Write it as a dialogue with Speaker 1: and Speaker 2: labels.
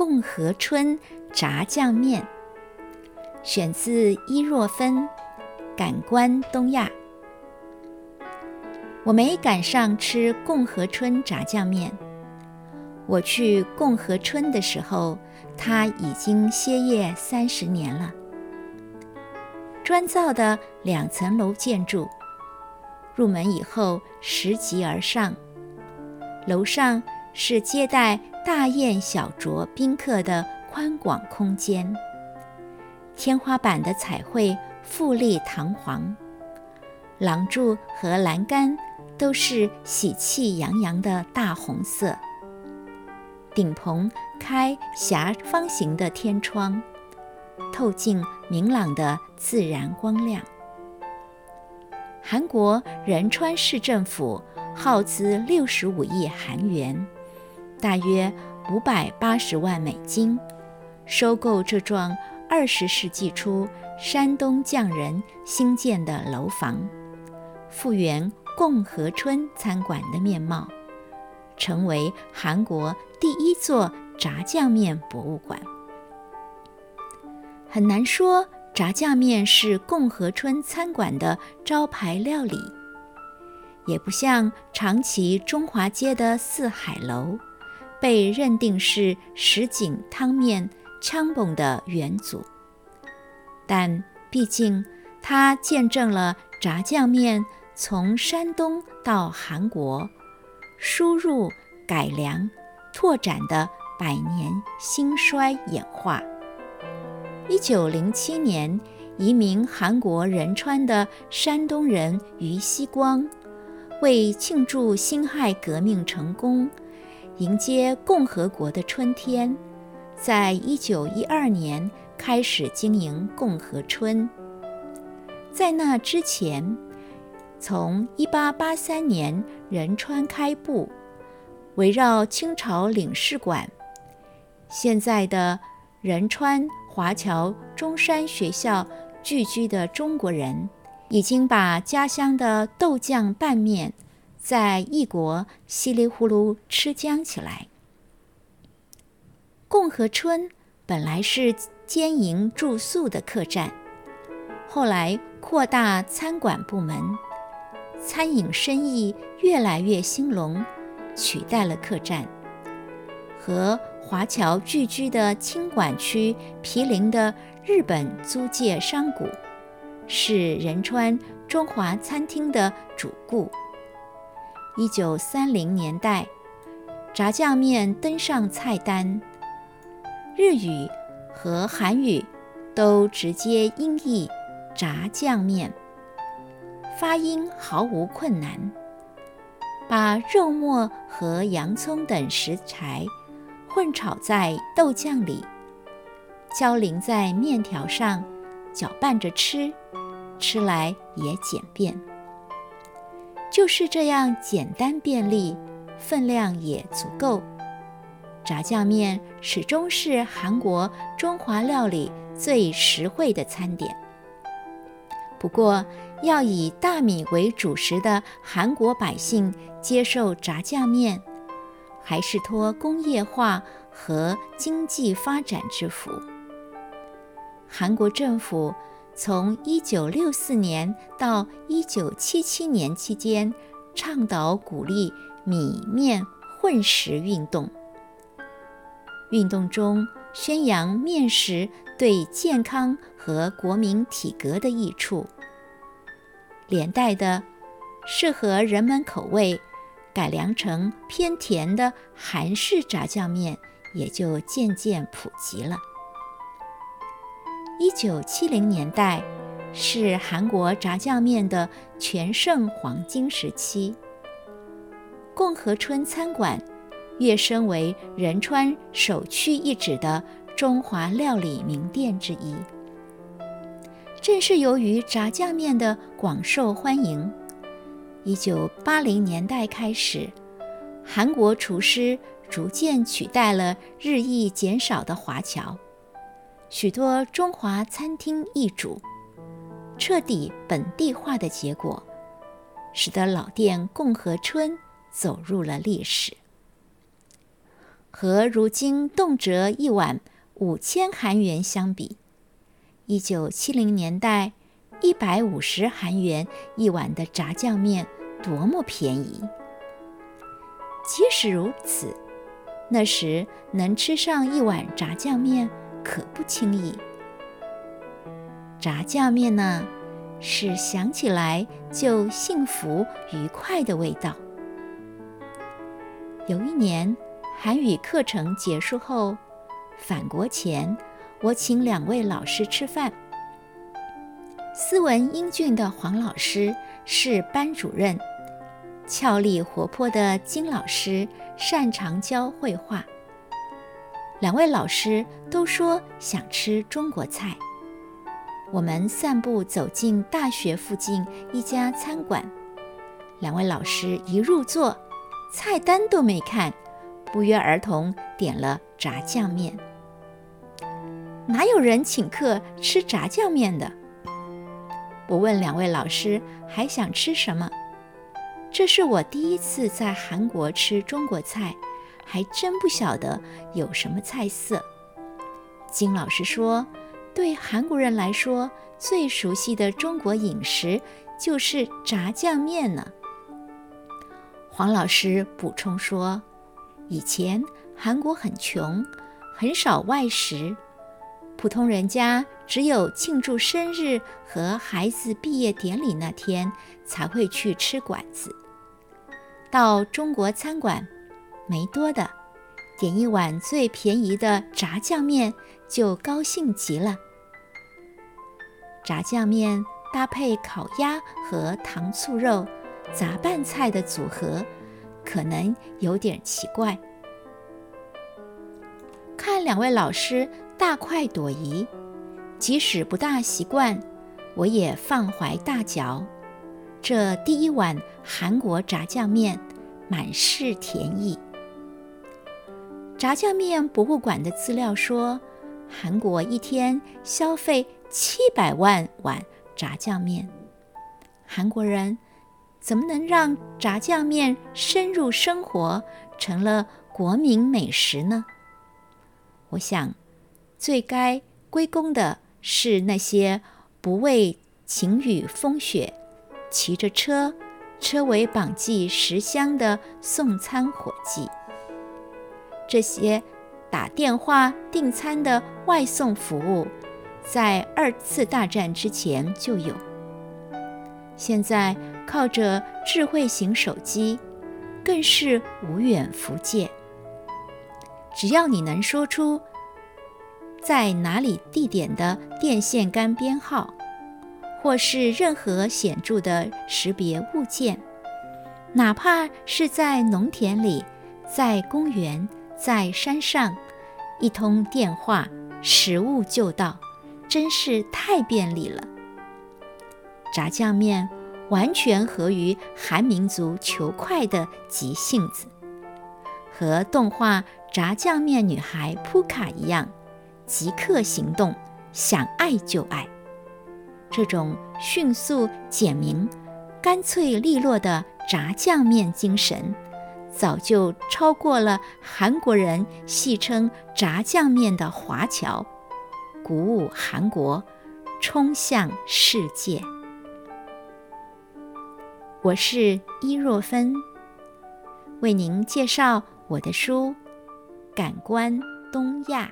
Speaker 1: 共和春炸酱面，选自伊若芬《感官东亚》。我没赶上吃共和春炸酱面。我去共和春的时候，它已经歇业三十年了。砖造的两层楼建筑，入门以后拾级而上，楼上是接待大宴小酌宾客的宽广空间，天花板的彩绘富丽堂皇，廊柱和栏杆都是喜气洋洋的大红色，顶棚开狭方形的天窗。透进明朗的自然光亮。韩国仁川市政府耗资六十五亿韩元，大约五百八十万美金，收购这幢二十世纪初山东匠人兴建的楼房，复原共和春餐馆的面貌，成为韩国第一座炸酱面博物馆。很难说炸酱面是共和春餐馆的招牌料理，也不像长崎中华街的四海楼被认定是石井汤面枪崩的元祖。但毕竟它见证了炸酱面从山东到韩国输入、改良、拓展的百年兴衰演化。一九零七年移民韩国仁川的山东人于希光，为庆祝辛亥革命成功，迎接共和国的春天，在一九一二年开始经营共和春。在那之前，从一八八三年仁川开埠，围绕清朝领事馆，现在的仁川。华侨中山学校聚居的中国人，已经把家乡的豆酱拌面在异国稀里呼噜吃僵起来。共和村本来是兼营住宿的客栈，后来扩大餐馆部门，餐饮生意越来越兴隆，取代了客栈和。华侨聚居的清管区毗邻的日本租界商贾，是仁川中华餐厅的主顾。一九三零年代，炸酱面登上菜单，日语和韩语都直接音译“炸酱面”，发音毫无困难。把肉末和洋葱等食材。混炒在豆酱里，浇淋在面条上，搅拌着吃，吃来也简便。就是这样简单便利，分量也足够。炸酱面始终是韩国中华料理最实惠的餐点。不过，要以大米为主食的韩国百姓接受炸酱面。还是托工业化和经济发展之福。韩国政府从1964年到1977年期间，倡导鼓励米面混食运动。运动中宣扬面食对健康和国民体格的益处，连带的适合人们口味。改良成偏甜的韩式炸酱面，也就渐渐普及了。一九七零年代是韩国炸酱面的全盛黄金时期，共和春餐馆跃升为仁川首屈一指的中华料理名店之一。正是由于炸酱面的广受欢迎。一九八零年代开始，韩国厨师逐渐取代了日益减少的华侨，许多中华餐厅易主，彻底本地化的结果，使得老店共和春走入了历史。和如今动辄一碗五千韩元相比，一九七零年代一百五十韩元一碗的炸酱面多么便宜！即使如此，那时能吃上一碗炸酱面可不轻易。炸酱面呢，是想起来就幸福愉快的味道。有一年。韩语课程结束后，返国前，我请两位老师吃饭。斯文英俊的黄老师是班主任，俏丽活泼的金老师擅长教绘画。两位老师都说想吃中国菜。我们散步走进大学附近一家餐馆，两位老师一入座，菜单都没看。不约而同点了炸酱面。哪有人请客吃炸酱面的？我问两位老师还想吃什么？这是我第一次在韩国吃中国菜，还真不晓得有什么菜色。金老师说，对韩国人来说，最熟悉的中国饮食就是炸酱面呢。黄老师补充说。以前韩国很穷，很少外食，普通人家只有庆祝生日和孩子毕业典礼那天才会去吃馆子。到中国餐馆，没多的，点一碗最便宜的炸酱面就高兴极了。炸酱面搭配烤鸭和糖醋肉、杂拌菜的组合。可能有点奇怪。看两位老师大快朵颐，即使不大习惯，我也放怀大嚼。这第一碗韩国炸酱面，满是甜意。炸酱面博物馆的资料说，韩国一天消费七百万碗炸酱面。韩国人。怎么能让炸酱面深入生活，成了国民美食呢？我想，最该归功的是那些不畏晴雨风雪，骑着车，车尾绑系十箱的送餐伙计。这些打电话订餐的外送服务，在二次大战之前就有，现在。靠着智慧型手机，更是无远弗届。只要你能说出在哪里地点的电线杆编号，或是任何显著的识别物件，哪怕是在农田里、在公园、在山上，一通电话，食物就到，真是太便利了。炸酱面。完全合于韩民族求快的急性子，和动画《炸酱面女孩》扑卡一样，即刻行动，想爱就爱。这种迅速、简明、干脆利落的炸酱面精神，早就超过了韩国人戏称炸酱面的华侨，鼓舞韩国冲向世界。我是伊若芬，为您介绍我的书《感官东亚》。